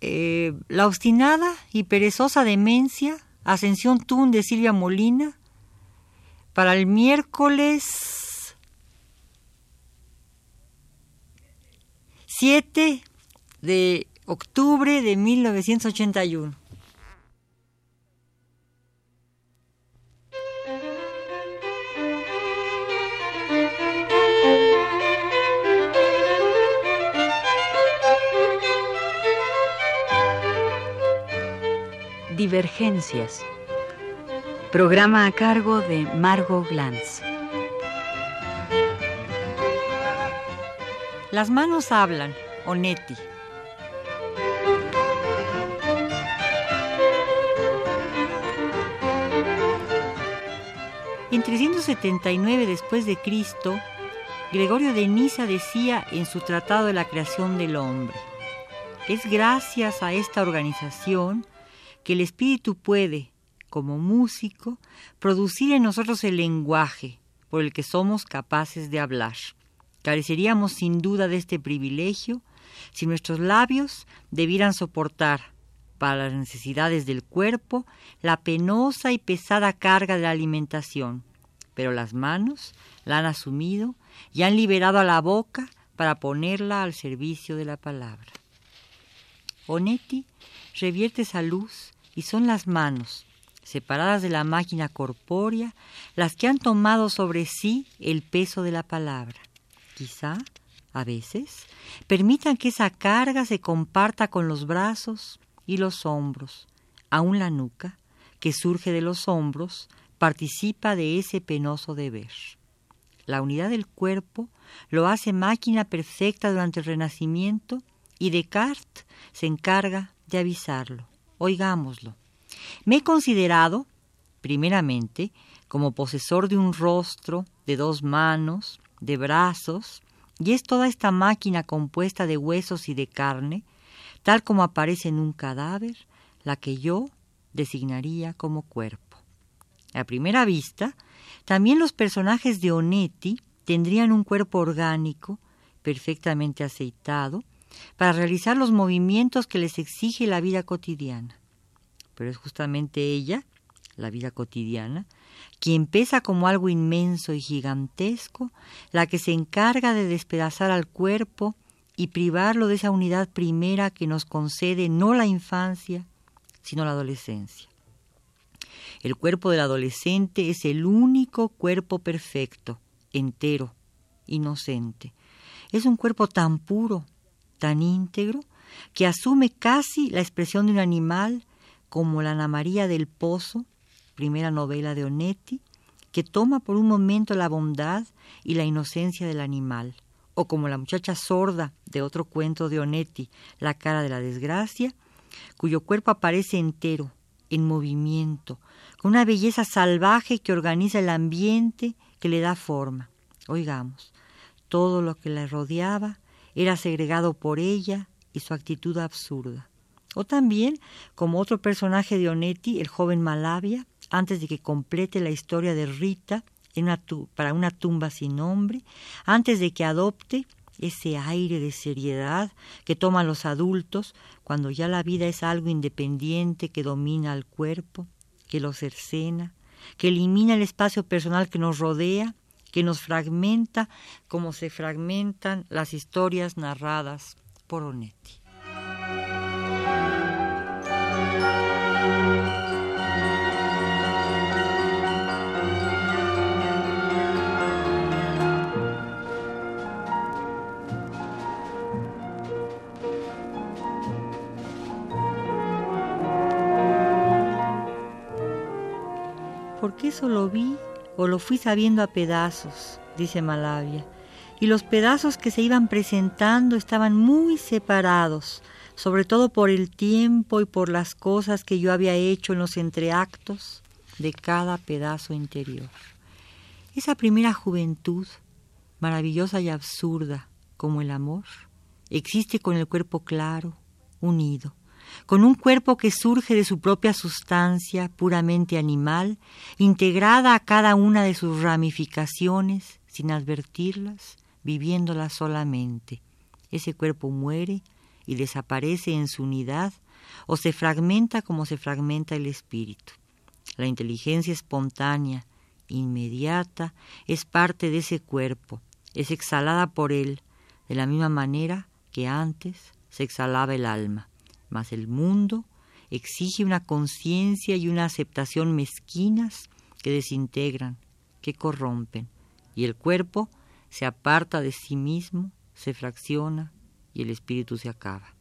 eh, La obstinada y perezosa demencia, Ascensión Tun de Silvia Molina, para el miércoles 7 de octubre de 1981. Divergencias. Programa a cargo de Margot Glantz. Las manos hablan, Onetti. En 379 después de Cristo, Gregorio de Niza decía en su Tratado de la Creación del Hombre: Es gracias a esta organización que el espíritu puede, como músico, producir en nosotros el lenguaje por el que somos capaces de hablar. Careceríamos sin duda de este privilegio si nuestros labios debieran soportar, para las necesidades del cuerpo, la penosa y pesada carga de la alimentación, pero las manos la han asumido y han liberado a la boca para ponerla al servicio de la palabra. Onetti revierte esa luz y son las manos, separadas de la máquina corpórea, las que han tomado sobre sí el peso de la palabra. Quizá, a veces, permitan que esa carga se comparta con los brazos y los hombros, aun la nuca, que surge de los hombros, participa de ese penoso deber. La unidad del cuerpo lo hace máquina perfecta durante el Renacimiento y Descartes se encarga de avisarlo. Oigámoslo. Me he considerado, primeramente, como posesor de un rostro, de dos manos, de brazos, y es toda esta máquina compuesta de huesos y de carne, tal como aparece en un cadáver, la que yo designaría como cuerpo. A primera vista, también los personajes de Onetti tendrían un cuerpo orgánico, perfectamente aceitado, para realizar los movimientos que les exige la vida cotidiana. Pero es justamente ella, la vida cotidiana, quien pesa como algo inmenso y gigantesco, la que se encarga de despedazar al cuerpo y privarlo de esa unidad primera que nos concede no la infancia, sino la adolescencia. El cuerpo del adolescente es el único cuerpo perfecto, entero, inocente. Es un cuerpo tan puro, tan íntegro, que asume casi la expresión de un animal como la Ana María del Pozo, primera novela de Onetti, que toma por un momento la bondad y la inocencia del animal, o como la muchacha sorda de otro cuento de Onetti, La cara de la desgracia, cuyo cuerpo aparece entero, en movimiento, con una belleza salvaje que organiza el ambiente, que le da forma. Oigamos, todo lo que la rodeaba era segregado por ella y su actitud absurda. O también, como otro personaje de Onetti, el joven Malavia, antes de que complete la historia de Rita para una tumba sin nombre, antes de que adopte ese aire de seriedad que toman los adultos cuando ya la vida es algo independiente que domina al cuerpo, que lo cercena, que elimina el espacio personal que nos rodea, que nos fragmenta como se fragmentan las historias narradas por Onetti. porque eso lo vi o lo fui sabiendo a pedazos, dice Malavia, y los pedazos que se iban presentando estaban muy separados, sobre todo por el tiempo y por las cosas que yo había hecho en los entreactos de cada pedazo interior. Esa primera juventud, maravillosa y absurda como el amor, existe con el cuerpo claro, unido, con un cuerpo que surge de su propia sustancia puramente animal, integrada a cada una de sus ramificaciones, sin advertirlas, viviéndolas solamente. Ese cuerpo muere y desaparece en su unidad, o se fragmenta como se fragmenta el espíritu. La inteligencia espontánea, inmediata, es parte de ese cuerpo, es exhalada por él, de la misma manera que antes se exhalaba el alma. Mas el mundo exige una conciencia y una aceptación mezquinas que desintegran, que corrompen, y el cuerpo se aparta de sí mismo, se fracciona y el espíritu se acaba.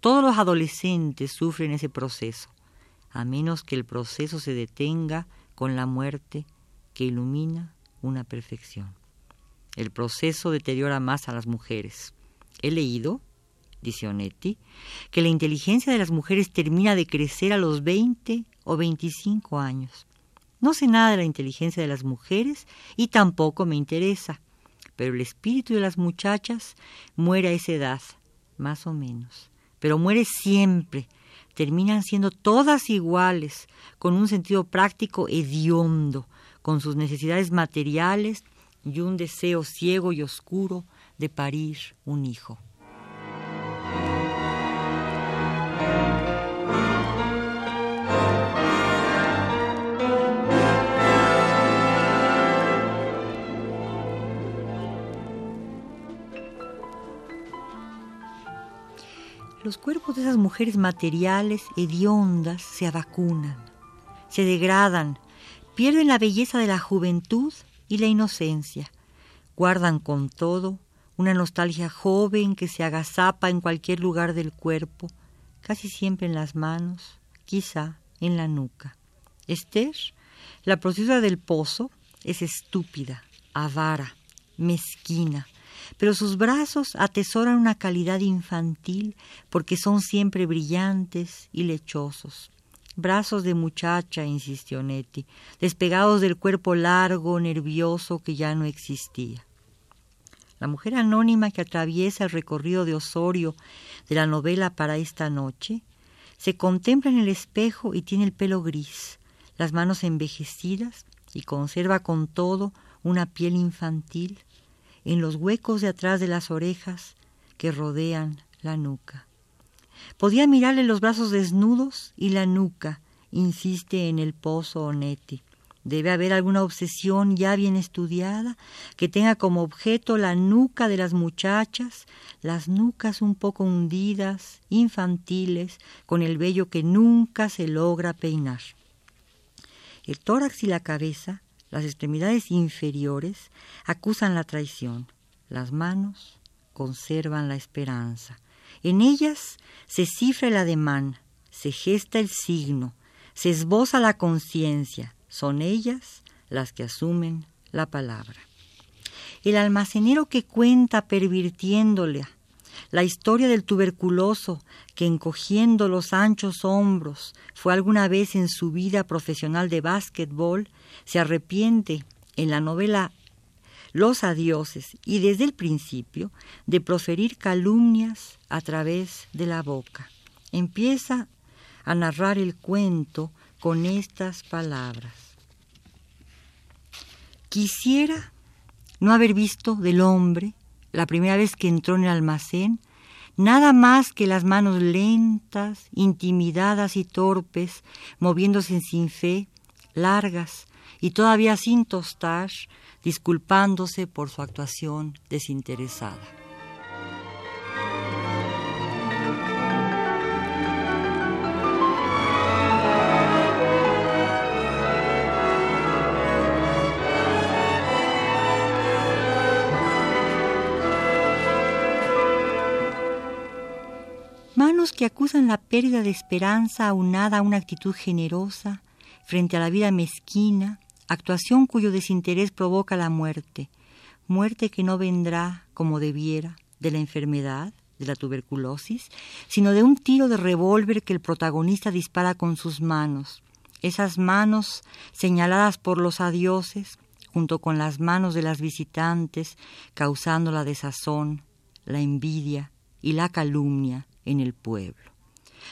Todos los adolescentes sufren ese proceso, a menos que el proceso se detenga con la muerte que ilumina una perfección. El proceso deteriora más a las mujeres. He leído, dice Onetti, que la inteligencia de las mujeres termina de crecer a los 20 o 25 años. No sé nada de la inteligencia de las mujeres y tampoco me interesa, pero el espíritu de las muchachas muere a esa edad, más o menos, pero muere siempre. Terminan siendo todas iguales, con un sentido práctico hediondo, con sus necesidades materiales y un deseo ciego y oscuro de parir un hijo. Los cuerpos de esas mujeres materiales, hediondas, se avacunan, se degradan, Pierden la belleza de la juventud y la inocencia. Guardan con todo una nostalgia joven que se agazapa en cualquier lugar del cuerpo, casi siempre en las manos, quizá en la nuca. Esther, la procedura del pozo, es estúpida, avara, mezquina, pero sus brazos atesoran una calidad infantil porque son siempre brillantes y lechosos. Brazos de muchacha, insistió Nettie, despegados del cuerpo largo, nervioso que ya no existía. La mujer anónima que atraviesa el recorrido de Osorio de la novela para esta noche se contempla en el espejo y tiene el pelo gris, las manos envejecidas y conserva con todo una piel infantil en los huecos de atrás de las orejas que rodean la nuca. Podía mirarle los brazos desnudos y la nuca, insiste en el pozo Onetti. Debe haber alguna obsesión ya bien estudiada que tenga como objeto la nuca de las muchachas, las nucas un poco hundidas, infantiles, con el vello que nunca se logra peinar. El tórax y la cabeza, las extremidades inferiores, acusan la traición. Las manos conservan la esperanza. En ellas se cifra el ademán, se gesta el signo, se esboza la conciencia. Son ellas las que asumen la palabra. El almacenero que cuenta pervirtiéndole la historia del tuberculoso que encogiendo los anchos hombros fue alguna vez en su vida profesional de básquetbol, se arrepiente en la novela los adioses y desde el principio de proferir calumnias a través de la boca. Empieza a narrar el cuento con estas palabras. Quisiera no haber visto del hombre, la primera vez que entró en el almacén, nada más que las manos lentas, intimidadas y torpes, moviéndose sin fe, largas y todavía sin tostar, disculpándose por su actuación desinteresada. Que acusan la pérdida de esperanza aunada a una actitud generosa frente a la vida mezquina, actuación cuyo desinterés provoca la muerte, muerte que no vendrá como debiera de la enfermedad, de la tuberculosis, sino de un tiro de revólver que el protagonista dispara con sus manos, esas manos señaladas por los adioses, junto con las manos de las visitantes, causando la desazón, la envidia y la calumnia en el pueblo.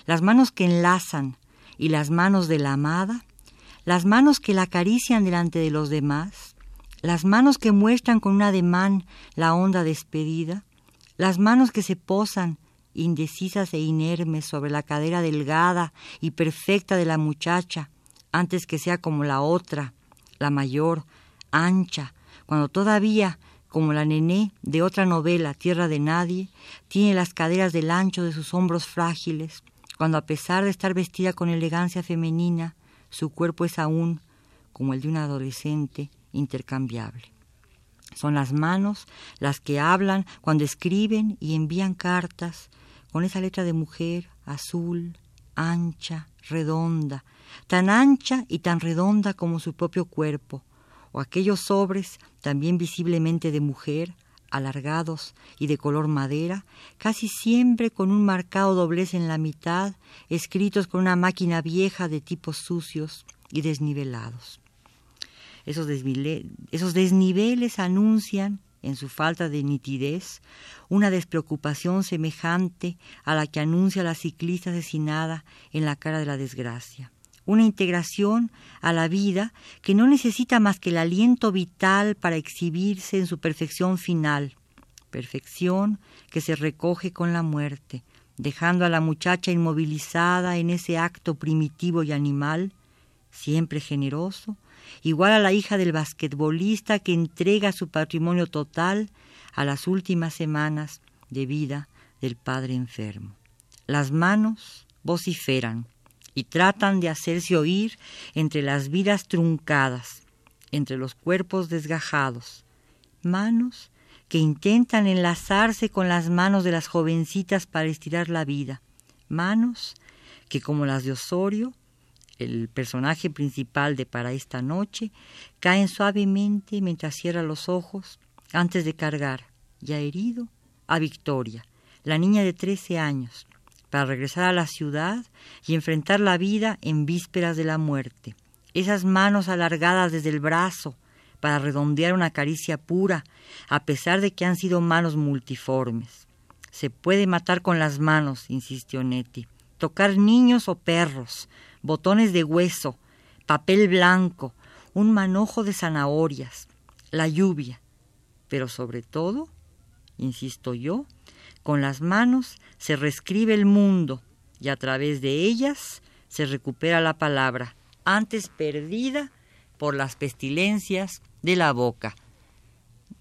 Las manos que enlazan y las manos de la amada las manos que la acarician delante de los demás, las manos que muestran con un ademán la honda despedida, las manos que se posan indecisas e inermes sobre la cadera delgada y perfecta de la muchacha, antes que sea como la otra, la mayor, ancha, cuando todavía, como la nené de otra novela, Tierra de Nadie, tiene las caderas del ancho de sus hombros frágiles, cuando a pesar de estar vestida con elegancia femenina, su cuerpo es aún, como el de un adolescente, intercambiable. Son las manos las que hablan cuando escriben y envían cartas, con esa letra de mujer azul, ancha, redonda, tan ancha y tan redonda como su propio cuerpo, o aquellos sobres también visiblemente de mujer, alargados y de color madera, casi siempre con un marcado doblez en la mitad, escritos con una máquina vieja de tipos sucios y desnivelados. Esos, esos desniveles anuncian, en su falta de nitidez, una despreocupación semejante a la que anuncia la ciclista asesinada en la cara de la desgracia una integración a la vida que no necesita más que el aliento vital para exhibirse en su perfección final, perfección que se recoge con la muerte, dejando a la muchacha inmovilizada en ese acto primitivo y animal, siempre generoso, igual a la hija del basquetbolista que entrega su patrimonio total a las últimas semanas de vida del padre enfermo. Las manos vociferan, y tratan de hacerse oír entre las vidas truncadas, entre los cuerpos desgajados, manos que intentan enlazarse con las manos de las jovencitas para estirar la vida, manos que como las de Osorio, el personaje principal de Para esta noche, caen suavemente mientras cierra los ojos antes de cargar, ya herido, a Victoria, la niña de trece años, para regresar a la ciudad y enfrentar la vida en vísperas de la muerte. Esas manos alargadas desde el brazo para redondear una caricia pura, a pesar de que han sido manos multiformes. Se puede matar con las manos, insistió Nettie. Tocar niños o perros, botones de hueso, papel blanco, un manojo de zanahorias, la lluvia. Pero sobre todo, insisto yo, con las manos se reescribe el mundo y a través de ellas se recupera la palabra, antes perdida por las pestilencias de la boca.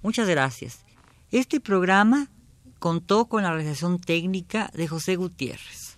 Muchas gracias. Este programa contó con la realización técnica de José Gutiérrez.